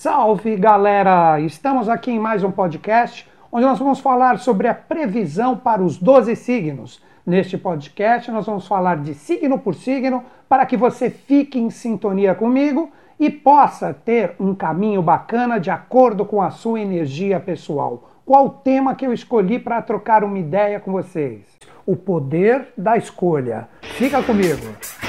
Salve galera! Estamos aqui em mais um podcast onde nós vamos falar sobre a previsão para os 12 signos. Neste podcast, nós vamos falar de signo por signo para que você fique em sintonia comigo e possa ter um caminho bacana de acordo com a sua energia pessoal. Qual o tema que eu escolhi para trocar uma ideia com vocês? O poder da escolha. Fica comigo!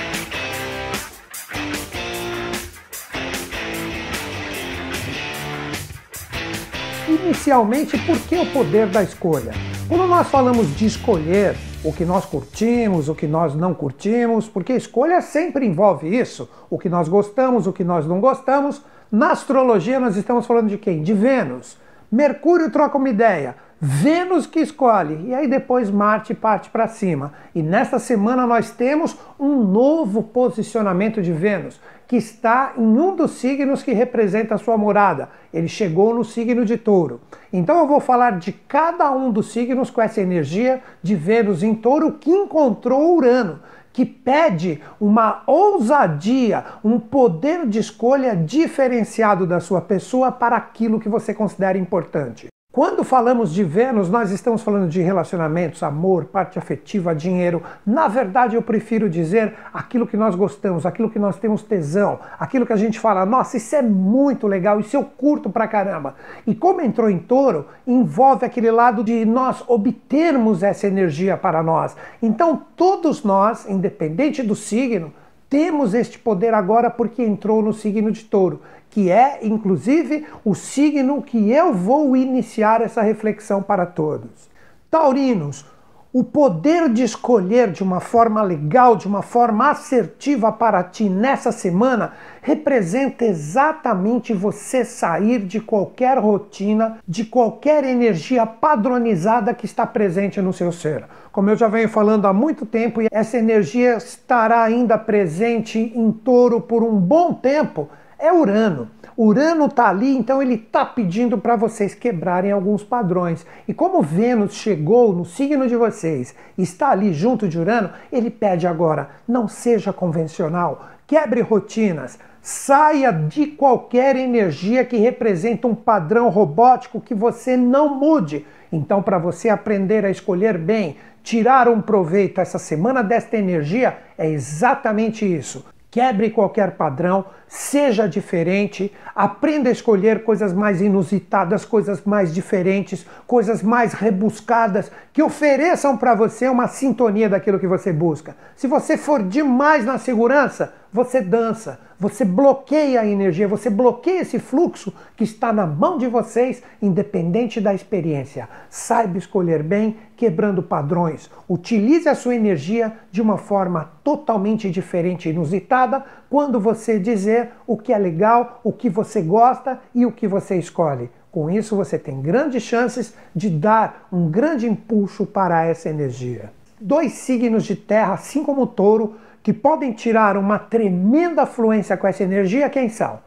Inicialmente, por que o poder da escolha? Quando nós falamos de escolher o que nós curtimos, o que nós não curtimos, porque escolha sempre envolve isso, o que nós gostamos, o que nós não gostamos. Na astrologia, nós estamos falando de quem? De Vênus. Mercúrio troca uma ideia. Vênus que escolhe, e aí depois Marte parte para cima. E nesta semana nós temos um novo posicionamento de Vênus, que está em um dos signos que representa a sua morada. Ele chegou no signo de Touro. Então eu vou falar de cada um dos signos com essa energia de Vênus em Touro que encontrou Urano que pede uma ousadia, um poder de escolha diferenciado da sua pessoa para aquilo que você considera importante. Quando falamos de Vênus, nós estamos falando de relacionamentos, amor, parte afetiva, dinheiro. Na verdade, eu prefiro dizer aquilo que nós gostamos, aquilo que nós temos tesão, aquilo que a gente fala, nossa, isso é muito legal, isso eu curto pra caramba. E como entrou em touro, envolve aquele lado de nós obtermos essa energia para nós. Então, todos nós, independente do signo, temos este poder agora porque entrou no signo de touro que é inclusive o signo que eu vou iniciar essa reflexão para todos. Taurinos, o poder de escolher de uma forma legal, de uma forma assertiva para ti nessa semana, representa exatamente você sair de qualquer rotina, de qualquer energia padronizada que está presente no seu ser. Como eu já venho falando há muito tempo, essa energia estará ainda presente em touro por um bom tempo é Urano. Urano está ali, então ele está pedindo para vocês quebrarem alguns padrões. E como Vênus chegou no signo de vocês, está ali junto de Urano, ele pede agora: não seja convencional, quebre rotinas, saia de qualquer energia que representa um padrão robótico que você não mude. Então, para você aprender a escolher bem, tirar um proveito essa semana desta energia, é exatamente isso. Quebre qualquer padrão, seja diferente, aprenda a escolher coisas mais inusitadas, coisas mais diferentes, coisas mais rebuscadas, que ofereçam para você uma sintonia daquilo que você busca. Se você for demais na segurança, você dança, você bloqueia a energia, você bloqueia esse fluxo que está na mão de vocês, independente da experiência. Saiba escolher bem, quebrando padrões. Utilize a sua energia de uma forma totalmente diferente e inusitada quando você dizer o que é legal, o que você gosta e o que você escolhe. Com isso, você tem grandes chances de dar um grande impulso para essa energia. Dois signos de terra, assim como o touro, que podem tirar uma tremenda fluência com essa energia, quem são?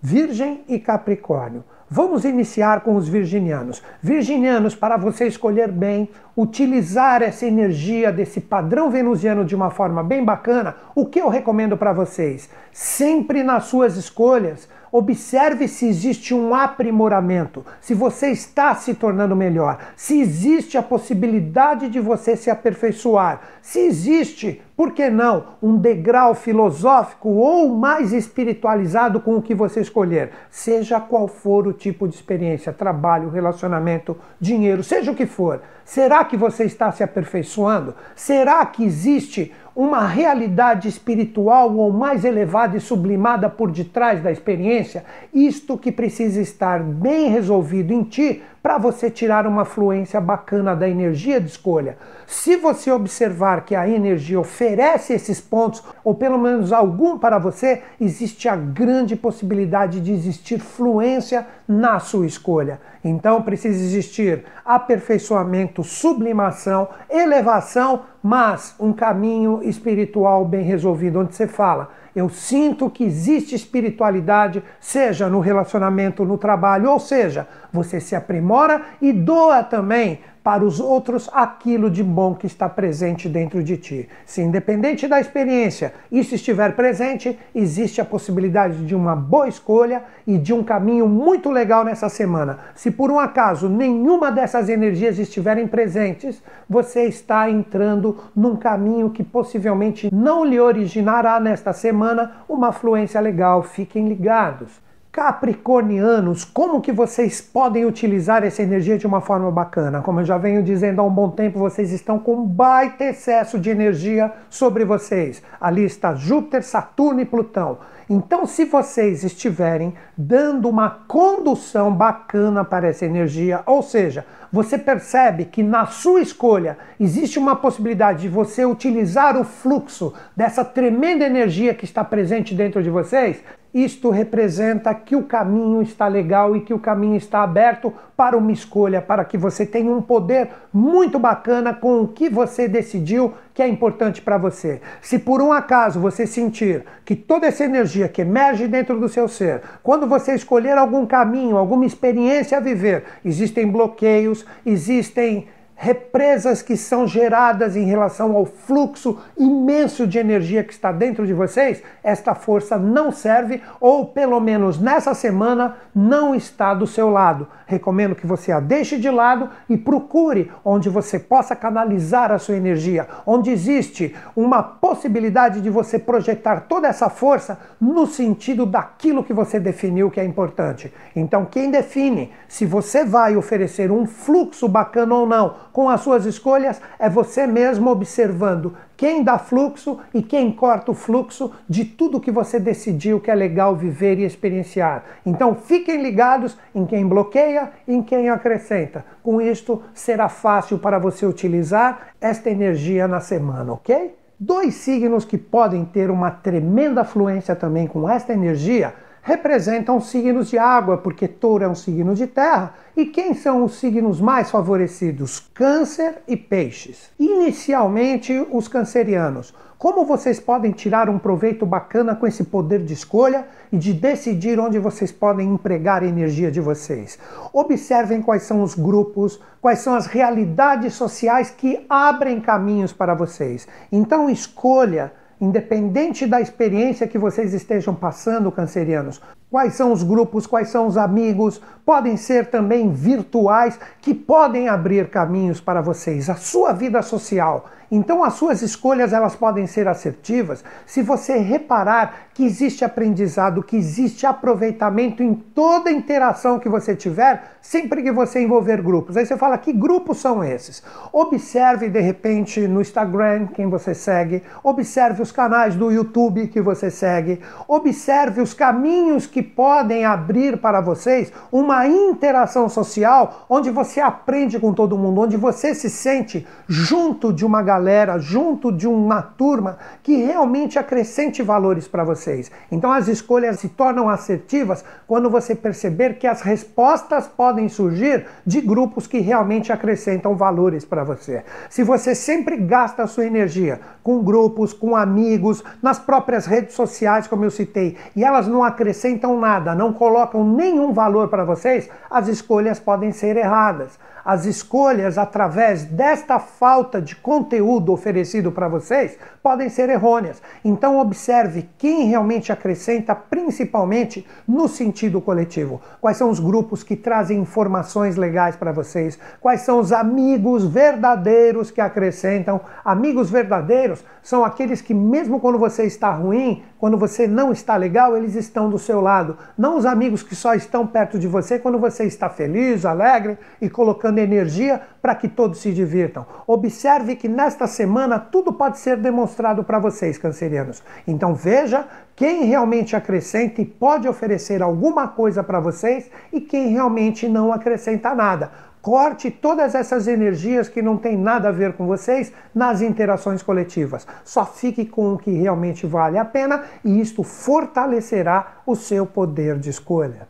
Virgem e Capricórnio. Vamos iniciar com os virginianos. Virginianos, para você escolher bem, utilizar essa energia desse padrão venusiano de uma forma bem bacana, o que eu recomendo para vocês? Sempre nas suas escolhas, Observe se existe um aprimoramento, se você está se tornando melhor, se existe a possibilidade de você se aperfeiçoar, se existe, por que não, um degrau filosófico ou mais espiritualizado com o que você escolher, seja qual for o tipo de experiência, trabalho, relacionamento, dinheiro, seja o que for. Será que você está se aperfeiçoando? Será que existe uma realidade espiritual ou mais elevada e sublimada por detrás da experiência, isto que precisa estar bem resolvido em ti para você tirar uma fluência bacana da energia de escolha. Se você observar que a energia oferece esses pontos, ou pelo menos algum para você, existe a grande possibilidade de existir fluência na sua escolha. Então precisa existir aperfeiçoamento, sublimação, elevação, mas um caminho espiritual bem resolvido, onde você fala eu sinto que existe espiritualidade, seja no relacionamento, no trabalho, ou seja, você se aprimora e doa também para os outros aquilo de bom que está presente dentro de ti. Se independente da experiência isso estiver presente, existe a possibilidade de uma boa escolha e de um caminho muito legal nessa semana. Se por um acaso nenhuma dessas energias estiverem presentes, você está entrando num caminho que possivelmente não lhe originará nesta semana uma fluência legal. Fiquem ligados. Capricornianos, como que vocês podem utilizar essa energia de uma forma bacana? Como eu já venho dizendo há um bom tempo, vocês estão com um baita excesso de energia sobre vocês. Ali está Júpiter, Saturno e Plutão. Então, se vocês estiverem dando uma condução bacana para essa energia, ou seja, você percebe que na sua escolha existe uma possibilidade de você utilizar o fluxo dessa tremenda energia que está presente dentro de vocês, isto representa que o caminho está legal e que o caminho está aberto para uma escolha, para que você tenha um poder muito bacana com o que você decidiu que é importante para você. Se por um acaso você sentir que toda essa energia que emerge dentro do seu ser, quando você escolher algum caminho, alguma experiência a viver, existem bloqueios, existem represas que são geradas em relação ao fluxo imenso de energia que está dentro de vocês, esta força não serve ou pelo menos nessa semana não está do seu lado. Recomendo que você a deixe de lado e procure onde você possa canalizar a sua energia, onde existe uma possibilidade de você projetar toda essa força no sentido daquilo que você definiu que é importante. Então, quem define se você vai oferecer um fluxo bacana ou não com as suas escolhas é você mesmo observando quem dá fluxo e quem corta o fluxo de tudo que você decidiu que é legal viver e experienciar. Então fiquem ligados em quem bloqueia e em quem acrescenta. Com isto será fácil para você utilizar esta energia na semana, ok? Dois signos que podem ter uma tremenda fluência também com esta energia representam signos de água, porque touro é um signo de terra. E quem são os signos mais favorecidos? Câncer e peixes. Inicialmente, os cancerianos. Como vocês podem tirar um proveito bacana com esse poder de escolha e de decidir onde vocês podem empregar a energia de vocês? Observem quais são os grupos, quais são as realidades sociais que abrem caminhos para vocês. Então, escolha Independente da experiência que vocês estejam passando, cancerianos, quais são os grupos, quais são os amigos, podem ser também virtuais que podem abrir caminhos para vocês, a sua vida social. Então as suas escolhas elas podem ser assertivas se você reparar que existe aprendizado, que existe aproveitamento em toda interação que você tiver, sempre que você envolver grupos. Aí você fala, que grupos são esses? Observe de repente no Instagram quem você segue, observe os canais do YouTube que você segue, observe os caminhos que podem abrir para vocês uma interação social onde você aprende com todo mundo, onde você se sente junto de uma galera, junto de uma turma que realmente acrescente valores para você vocês. Então as escolhas se tornam assertivas quando você perceber que as respostas podem surgir de grupos que realmente acrescentam valores para você. Se você sempre gasta a sua energia com grupos, com amigos, nas próprias redes sociais, como eu citei, e elas não acrescentam nada, não colocam nenhum valor para vocês, as escolhas podem ser erradas. As escolhas através desta falta de conteúdo oferecido para vocês podem ser errôneas. Então observe quem realmente acrescenta, principalmente no sentido coletivo. Quais são os grupos que trazem informações legais para vocês? Quais são os amigos verdadeiros que acrescentam? Amigos verdadeiros são aqueles que mesmo quando você está ruim, quando você não está legal, eles estão do seu lado. Não os amigos que só estão perto de você quando você está feliz, alegre e colocando energia para que todos se divirtam. Observe que nesta semana tudo pode ser demonstrado para vocês, cancerianos. Então veja quem realmente acrescenta e pode oferecer alguma coisa para vocês e quem realmente não acrescenta nada. Corte todas essas energias que não tem nada a ver com vocês nas interações coletivas. Só fique com o que realmente vale a pena e isto fortalecerá o seu poder de escolha.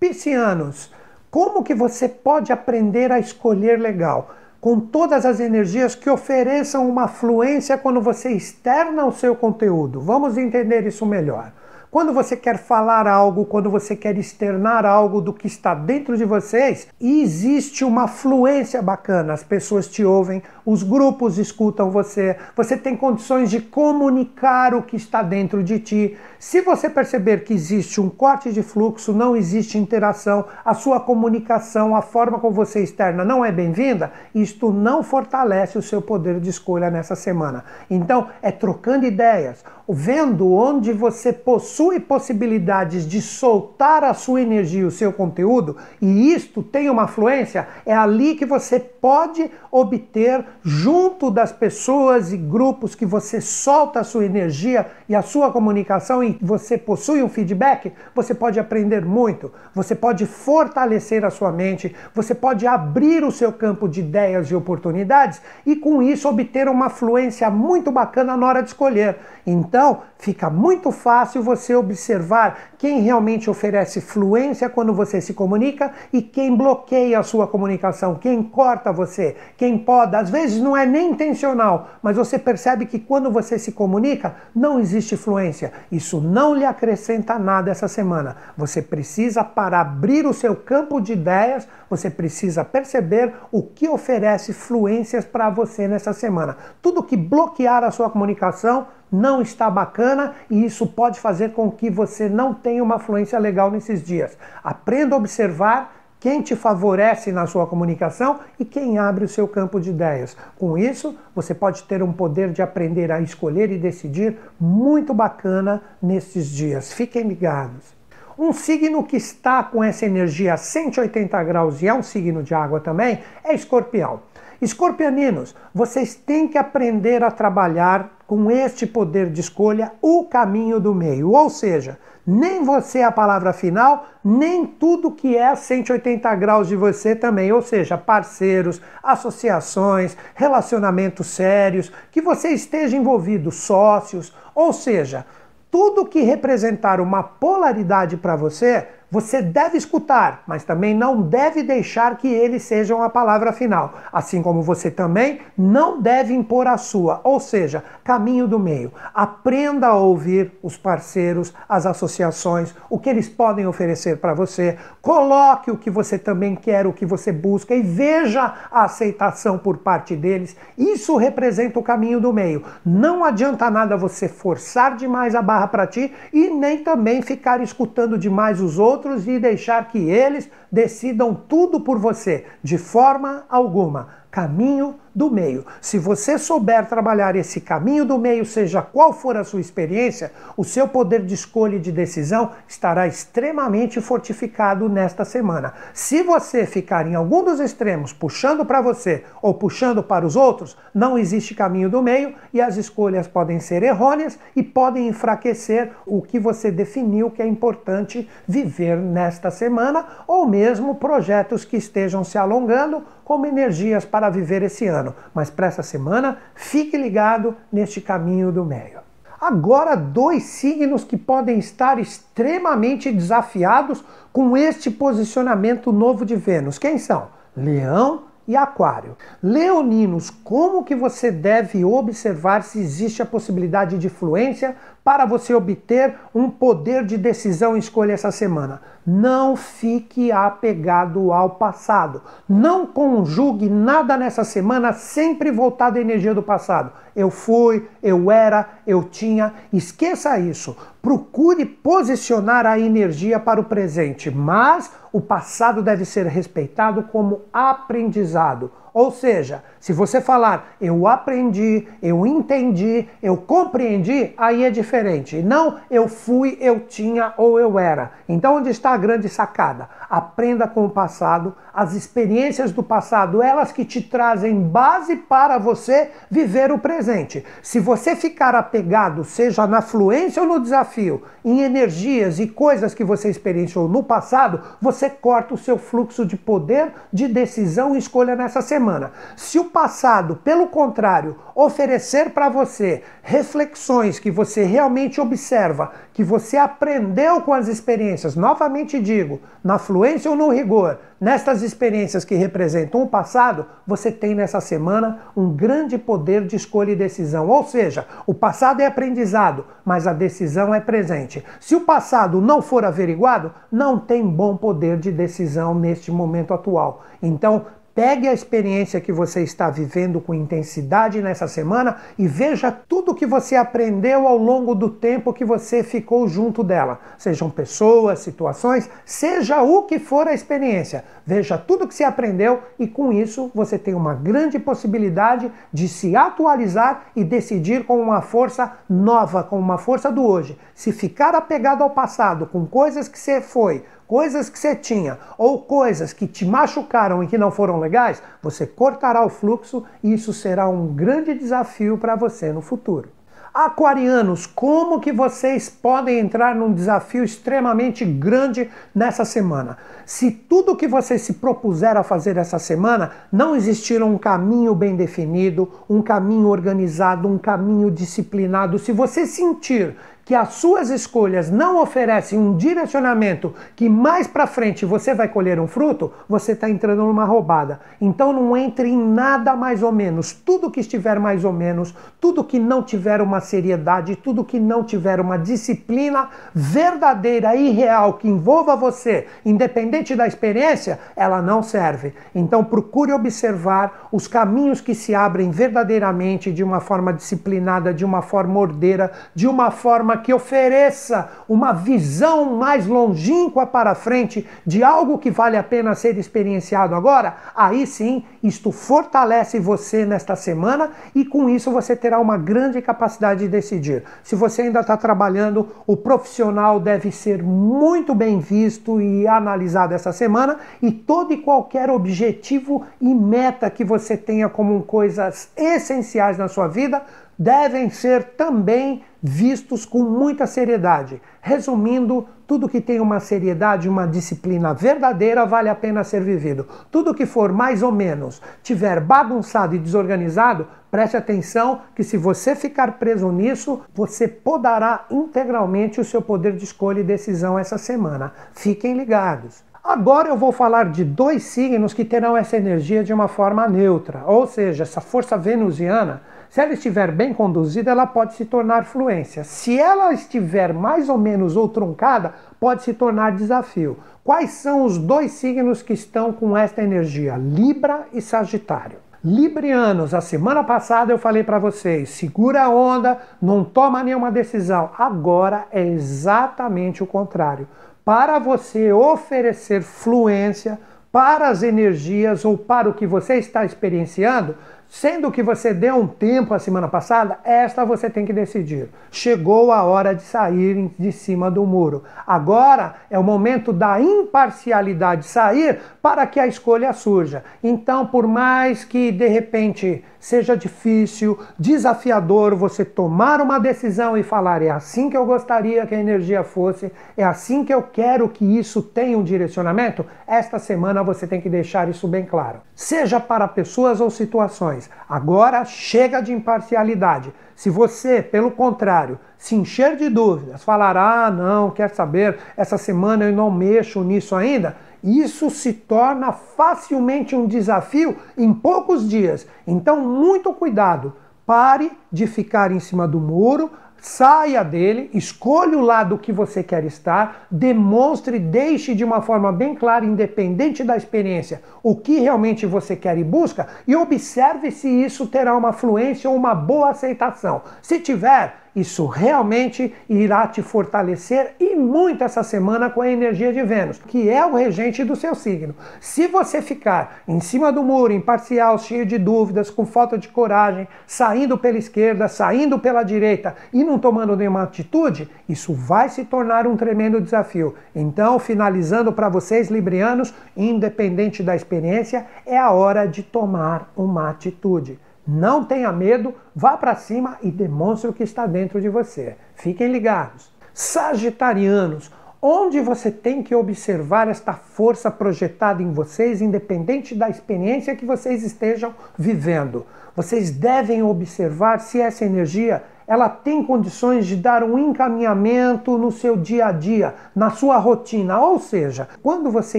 Piscianos, como que você pode aprender a escolher legal? Com todas as energias que ofereçam uma fluência quando você externa o seu conteúdo. Vamos entender isso melhor. Quando você quer falar algo, quando você quer externar algo do que está dentro de vocês, existe uma fluência bacana. As pessoas te ouvem, os grupos escutam você, você tem condições de comunicar o que está dentro de ti. Se você perceber que existe um corte de fluxo, não existe interação, a sua comunicação, a forma como você externa não é bem-vinda, isto não fortalece o seu poder de escolha nessa semana. Então, é trocando ideias, vendo onde você possui possibilidades de soltar a sua energia, o seu conteúdo, e isto tem uma fluência, é ali que você pode obter, junto das pessoas e grupos que você solta a sua energia e a sua comunicação e você possui um feedback, você pode aprender muito, você pode fortalecer a sua mente, você pode abrir o seu campo de ideias e oportunidades e com isso obter uma fluência muito bacana na hora de escolher. Então, fica muito fácil você observar quem realmente oferece fluência quando você se comunica e quem bloqueia a sua comunicação, quem corta você, quem poda. Às vezes não é nem intencional, mas você percebe que quando você se comunica, não existe fluência. Isso não lhe acrescenta nada essa semana. Você precisa, para abrir o seu campo de ideias, você precisa perceber o que oferece fluências para você nessa semana. Tudo que bloquear a sua comunicação não está bacana e isso pode fazer com que você não tenha uma fluência legal nesses dias. Aprenda a observar quem te favorece na sua comunicação e quem abre o seu campo de ideias. Com isso, você pode ter um poder de aprender a escolher e decidir muito bacana nesses dias. Fiquem ligados. Um signo que está com essa energia 180 graus e é um signo de água também é Escorpião. Escorpianinos, vocês têm que aprender a trabalhar com este poder de escolha o caminho do meio. Ou seja, nem você é a palavra final, nem tudo que é 180 graus de você também. Ou seja, parceiros, associações, relacionamentos sérios, que você esteja envolvido, sócios. Ou seja, tudo que representar uma polaridade para você, você deve escutar, mas também não deve deixar que eles sejam a palavra final. Assim como você também não deve impor a sua, ou seja, caminho do meio. Aprenda a ouvir os parceiros, as associações, o que eles podem oferecer para você. Coloque o que você também quer, o que você busca e veja a aceitação por parte deles. Isso representa o caminho do meio. Não adianta nada você forçar demais a barra para ti e nem também ficar escutando demais os outros outros e deixar que eles decidam tudo por você, de forma alguma. Caminho do meio. Se você souber trabalhar esse caminho do meio, seja qual for a sua experiência, o seu poder de escolha e de decisão estará extremamente fortificado nesta semana. Se você ficar em algum dos extremos, puxando para você ou puxando para os outros, não existe caminho do meio e as escolhas podem ser errôneas e podem enfraquecer o que você definiu que é importante viver nesta semana ou mesmo projetos que estejam se alongando como energias para viver esse ano. Mas para essa semana, fique ligado neste caminho do meio. Agora, dois signos que podem estar extremamente desafiados com este posicionamento novo de Vênus. Quem são? Leão e Aquário. Leoninos, como que você deve observar se existe a possibilidade de fluência para você obter um poder de decisão e escolha essa semana? Não fique apegado ao passado. Não conjugue nada nessa semana sempre voltado à energia do passado. Eu fui, eu era, eu tinha. Esqueça isso. Procure posicionar a energia para o presente, mas o passado deve ser respeitado como aprendizado. Ou seja, se você falar eu aprendi, eu entendi, eu compreendi, aí é diferente. Não eu fui, eu tinha ou eu era. Então, onde está a grande sacada? Aprenda com o passado, as experiências do passado, elas que te trazem base para você viver o presente. Se você ficar apegado, seja na fluência ou no desafio, em energias e coisas que você experienciou no passado, você corta o seu fluxo de poder, de decisão e escolha nessa semana semana. Se o passado, pelo contrário, oferecer para você reflexões que você realmente observa, que você aprendeu com as experiências, novamente digo, na fluência ou no rigor, nestas experiências que representam o passado, você tem nessa semana um grande poder de escolha e decisão. Ou seja, o passado é aprendizado, mas a decisão é presente. Se o passado não for averiguado, não tem bom poder de decisão neste momento atual. Então, Pegue a experiência que você está vivendo com intensidade nessa semana e veja tudo que você aprendeu ao longo do tempo que você ficou junto dela. Sejam pessoas, situações, seja o que for a experiência. Veja tudo que você aprendeu e com isso você tem uma grande possibilidade de se atualizar e decidir com uma força nova, com uma força do hoje. Se ficar apegado ao passado, com coisas que você foi, coisas que você tinha ou coisas que te machucaram e que não foram legais, você cortará o fluxo e isso será um grande desafio para você no futuro. Aquarianos, como que vocês podem entrar num desafio extremamente grande nessa semana? Se tudo que você se propuser a fazer essa semana não existir um caminho bem definido, um caminho organizado, um caminho disciplinado, se você sentir que as suas escolhas não oferecem um direcionamento que mais para frente você vai colher um fruto, você está entrando numa roubada. Então não entre em nada mais ou menos. Tudo que estiver mais ou menos, tudo que não tiver uma seriedade, tudo que não tiver uma disciplina verdadeira e real que envolva você, independente da experiência, ela não serve. Então procure observar os caminhos que se abrem verdadeiramente de uma forma disciplinada, de uma forma ordeira, de uma forma que ofereça uma visão mais longínqua para frente de algo que vale a pena ser experienciado agora, aí sim isto fortalece você nesta semana e com isso você terá uma grande capacidade de decidir. Se você ainda está trabalhando, o profissional deve ser muito bem visto e analisado essa semana e todo e qualquer objetivo e meta que você tenha como coisas essenciais na sua vida devem ser também vistos com muita seriedade. Resumindo, tudo que tem uma seriedade, uma disciplina verdadeira, vale a pena ser vivido. Tudo que for mais ou menos, tiver bagunçado e desorganizado, preste atenção que se você ficar preso nisso, você podará integralmente o seu poder de escolha e decisão essa semana. Fiquem ligados. Agora eu vou falar de dois signos que terão essa energia de uma forma neutra, ou seja, essa força venusiana se ela estiver bem conduzida, ela pode se tornar fluência. Se ela estiver mais ou menos ou truncada, pode se tornar desafio. Quais são os dois signos que estão com esta energia? Libra e Sagitário. Librianos, a semana passada eu falei para vocês, segura a onda, não toma nenhuma decisão. Agora é exatamente o contrário. Para você oferecer fluência para as energias ou para o que você está experienciando, Sendo que você deu um tempo a semana passada, esta você tem que decidir. Chegou a hora de sair de cima do muro. Agora é o momento da imparcialidade sair para que a escolha surja. Então, por mais que de repente seja difícil, desafiador você tomar uma decisão e falar: é assim que eu gostaria que a energia fosse, é assim que eu quero que isso tenha um direcionamento, esta semana você tem que deixar isso bem claro. Seja para pessoas ou situações, agora chega de imparcialidade. Se você, pelo contrário, se encher de dúvidas, falar: ah, não, quer saber, essa semana eu não mexo nisso ainda isso se torna facilmente um desafio em poucos dias. Então, muito cuidado. Pare de ficar em cima do muro, saia dele, escolha o lado que você quer estar, demonstre, deixe de uma forma bem clara, independente da experiência, o que realmente você quer e busca e observe se isso terá uma fluência ou uma boa aceitação. Se tiver, isso realmente irá te fortalecer e muito essa semana com a energia de Vênus, que é o regente do seu signo. Se você ficar em cima do muro, imparcial, cheio de dúvidas, com falta de coragem, saindo pela esquerda, saindo pela direita e não tomando nenhuma atitude, isso vai se tornar um tremendo desafio. Então, finalizando para vocês, librianos, independente da experiência, é a hora de tomar uma atitude. Não tenha medo, vá para cima e demonstre o que está dentro de você. Fiquem ligados. Sagitarianos, onde você tem que observar esta força projetada em vocês, independente da experiência que vocês estejam vivendo. Vocês devem observar se essa energia ela tem condições de dar um encaminhamento no seu dia a dia, na sua rotina. Ou seja, quando você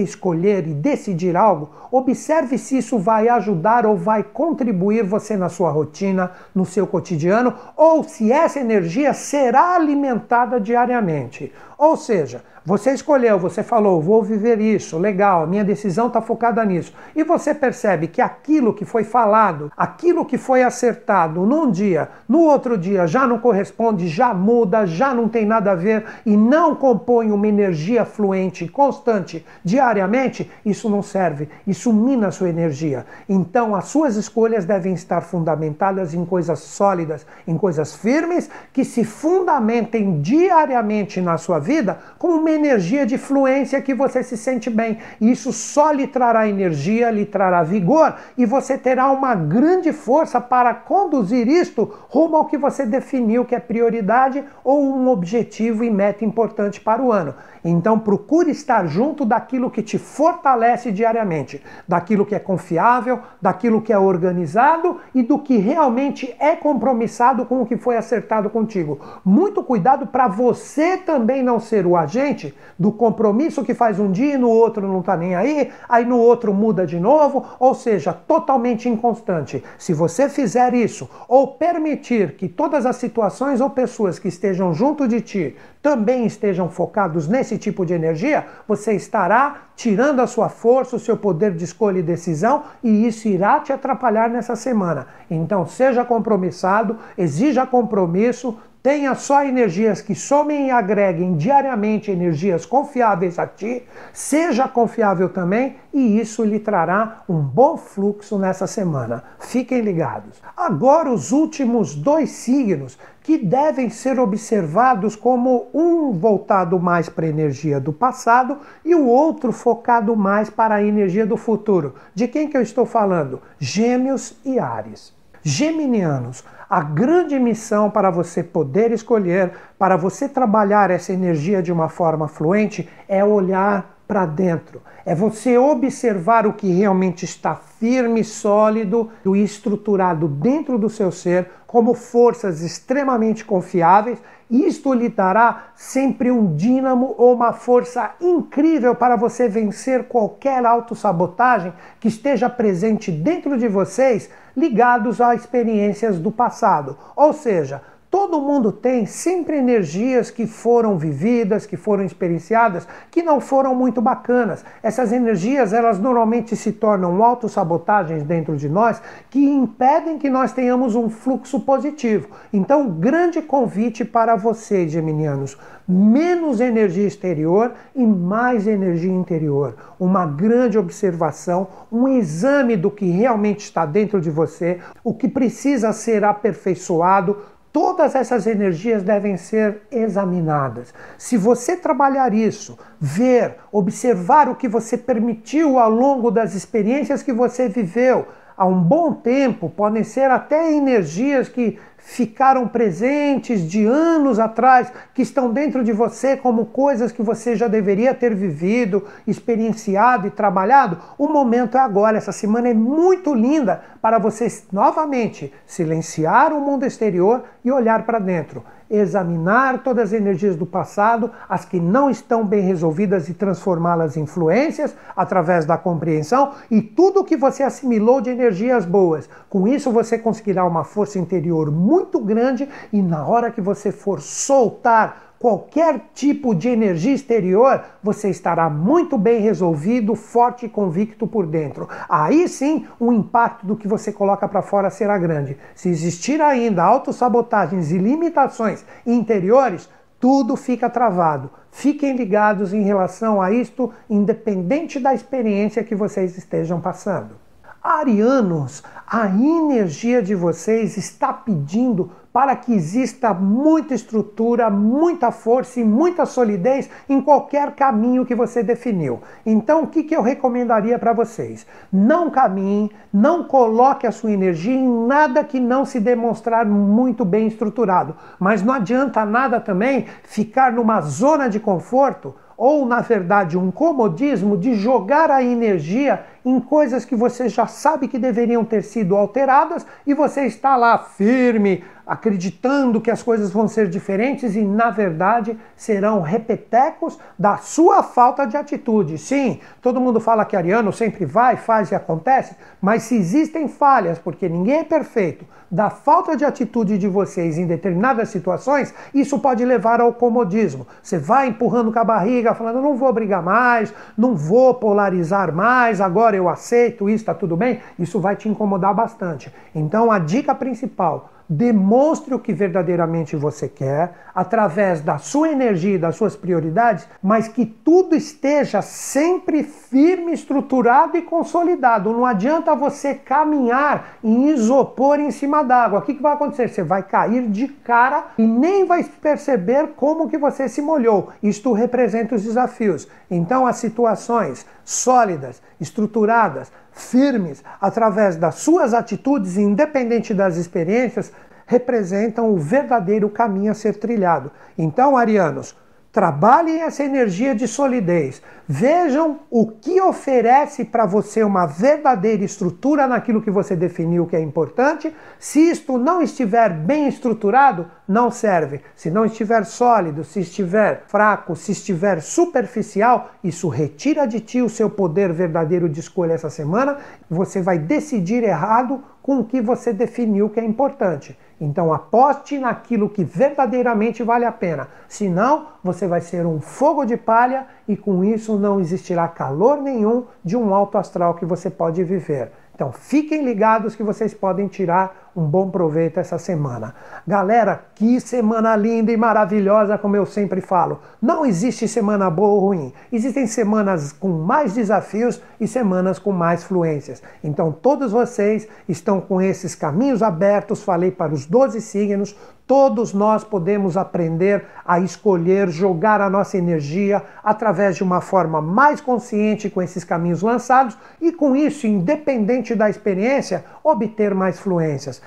escolher e decidir algo, observe se isso vai ajudar ou vai contribuir você na sua rotina, no seu cotidiano, ou se essa energia será alimentada diariamente. Ou seja, você escolheu, você falou, vou viver isso, legal, minha decisão está focada nisso. E você percebe que aquilo que foi falado, aquilo que foi acertado num dia, no outro dia já não corresponde, já muda, já não tem nada a ver e não compõe uma energia fluente, constante, diariamente, isso não serve, isso mina a sua energia. Então as suas escolhas devem estar fundamentadas em coisas sólidas, em coisas firmes, que se fundamentem diariamente na sua vida com uma energia de fluência que você se sente bem. E isso só lhe trará energia, lhe trará vigor e você terá uma grande força para conduzir isto rumo ao que você definiu que é prioridade ou um objetivo e meta importante para o ano. Então procure estar junto daquilo que te fortalece diariamente, daquilo que é confiável, daquilo que é organizado e do que realmente é compromissado com o que foi acertado contigo. Muito cuidado para você também não ser o agente do compromisso que faz um dia e no outro não está nem aí, aí no outro muda de novo, ou seja, totalmente inconstante. Se você fizer isso ou permitir que todas as situações ou pessoas que estejam junto de ti também estejam focados nesse tipo de energia, você estará tirando a sua força, o seu poder de escolha e decisão, e isso irá te atrapalhar nessa semana. Então, seja compromissado, exija compromisso, tenha só energias que somem e agreguem diariamente energias confiáveis a ti, seja confiável também e isso lhe trará um bom fluxo nessa semana. Fiquem ligados. Agora, os últimos dois signos que devem ser observados como um voltado mais para a energia do passado e o outro focado mais para a energia do futuro. De quem que eu estou falando? Gêmeos e Ares. Geminianos, a grande missão para você poder escolher, para você trabalhar essa energia de uma forma fluente, é olhar para dentro. É você observar o que realmente está firme, sólido e estruturado dentro do seu ser como forças extremamente confiáveis. Isto lhe dará sempre um dínamo ou uma força incrível para você vencer qualquer autossabotagem que esteja presente dentro de vocês ligados a experiências do passado. Ou seja, Todo mundo tem sempre energias que foram vividas, que foram experienciadas, que não foram muito bacanas. Essas energias, elas normalmente se tornam autossabotagens dentro de nós que impedem que nós tenhamos um fluxo positivo. Então, grande convite para vocês, geminianos, menos energia exterior e mais energia interior. Uma grande observação, um exame do que realmente está dentro de você, o que precisa ser aperfeiçoado Todas essas energias devem ser examinadas. Se você trabalhar isso, ver, observar o que você permitiu ao longo das experiências que você viveu, há um bom tempo, podem ser até energias que ficaram presentes de anos atrás, que estão dentro de você como coisas que você já deveria ter vivido, experienciado e trabalhado, o momento é agora. Essa semana é muito linda para você novamente silenciar o mundo exterior e olhar para dentro examinar todas as energias do passado, as que não estão bem resolvidas e transformá-las em influências através da compreensão e tudo o que você assimilou de energias boas. Com isso você conseguirá uma força interior muito grande e na hora que você for soltar qualquer tipo de energia exterior, você estará muito bem resolvido, forte e convicto por dentro. Aí sim, o impacto do que você coloca para fora será grande. Se existir ainda autossabotagens e limitações interiores, tudo fica travado. Fiquem ligados em relação a isto, independente da experiência que vocês estejam passando. Arianos, a energia de vocês está pedindo para que exista muita estrutura, muita força e muita solidez em qualquer caminho que você definiu. Então, o que, que eu recomendaria para vocês? Não caminhe, não coloque a sua energia em nada que não se demonstrar muito bem estruturado. Mas não adianta nada também ficar numa zona de conforto ou, na verdade, um comodismo de jogar a energia em coisas que você já sabe que deveriam ter sido alteradas e você está lá firme, acreditando que as coisas vão ser diferentes e, na verdade, serão repetecos da sua falta de atitude. Sim, todo mundo fala que Ariano sempre vai, faz e acontece, mas se existem falhas, porque ninguém é perfeito, da falta de atitude de vocês em determinadas situações, isso pode levar ao comodismo. Você vai empurrando com a barriga, falando, não vou brigar mais, não vou polarizar mais, agora eu aceito isso, está tudo bem. Isso vai te incomodar bastante. Então, a dica principal Demonstre o que verdadeiramente você quer através da sua energia e das suas prioridades, mas que tudo esteja sempre firme, estruturado e consolidado. Não adianta você caminhar em isopor em cima d'água. O que, que vai acontecer? Você vai cair de cara e nem vai perceber como que você se molhou. Isto representa os desafios. Então, as situações sólidas, estruturadas, firmes, através das suas atitudes, independente das experiências, representam o verdadeiro caminho a ser trilhado. Então, arianos, Trabalhem essa energia de solidez. Vejam o que oferece para você uma verdadeira estrutura naquilo que você definiu que é importante. Se isto não estiver bem estruturado, não serve. Se não estiver sólido, se estiver fraco, se estiver superficial, isso retira de ti o seu poder verdadeiro de escolha essa semana. Você vai decidir errado com o que você definiu que é importante. Então aposte naquilo que verdadeiramente vale a pena. Senão, você vai ser um fogo de palha e com isso não existirá calor nenhum de um alto astral que você pode viver. Então fiquem ligados que vocês podem tirar um bom proveito essa semana. Galera, que semana linda e maravilhosa, como eu sempre falo. Não existe semana boa ou ruim. Existem semanas com mais desafios e semanas com mais fluências. Então todos vocês estão com esses caminhos abertos, falei para os 12 signos, Todos nós podemos aprender a escolher jogar a nossa energia através de uma forma mais consciente com esses caminhos lançados e, com isso, independente da experiência, obter mais fluências.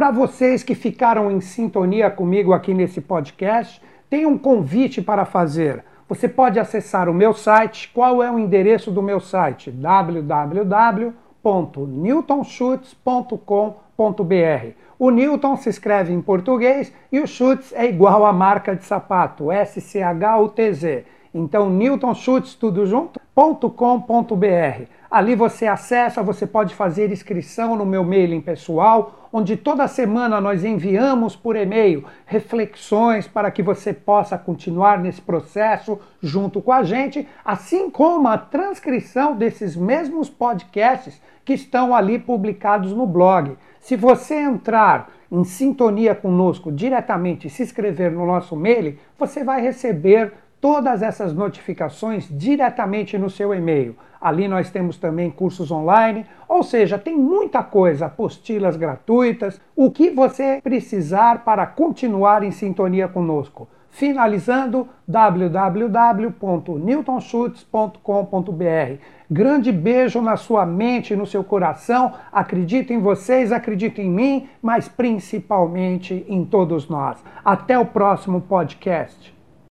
Para vocês que ficaram em sintonia comigo aqui nesse podcast, tem um convite para fazer. Você pode acessar o meu site. Qual é o endereço do meu site? www.newtonschutz.com.br o Newton se escreve em português e o Schutz é igual à marca de sapato, S-C-H-U-T-Z. Então, newtonschutz, tudo junto.com.br. Ali você acessa, você pode fazer inscrição no meu mailing pessoal, onde toda semana nós enviamos por e-mail reflexões para que você possa continuar nesse processo junto com a gente, assim como a transcrição desses mesmos podcasts que estão ali publicados no blog. Se você entrar em sintonia conosco diretamente e se inscrever no nosso mail, você vai receber todas essas notificações diretamente no seu e-mail. Ali nós temos também cursos online, ou seja, tem muita coisa, apostilas gratuitas, o que você precisar para continuar em sintonia conosco. Finalizando, www.newtonschutz.com.br. Grande beijo na sua mente no seu coração. Acredito em vocês, acredito em mim, mas principalmente em todos nós. Até o próximo podcast.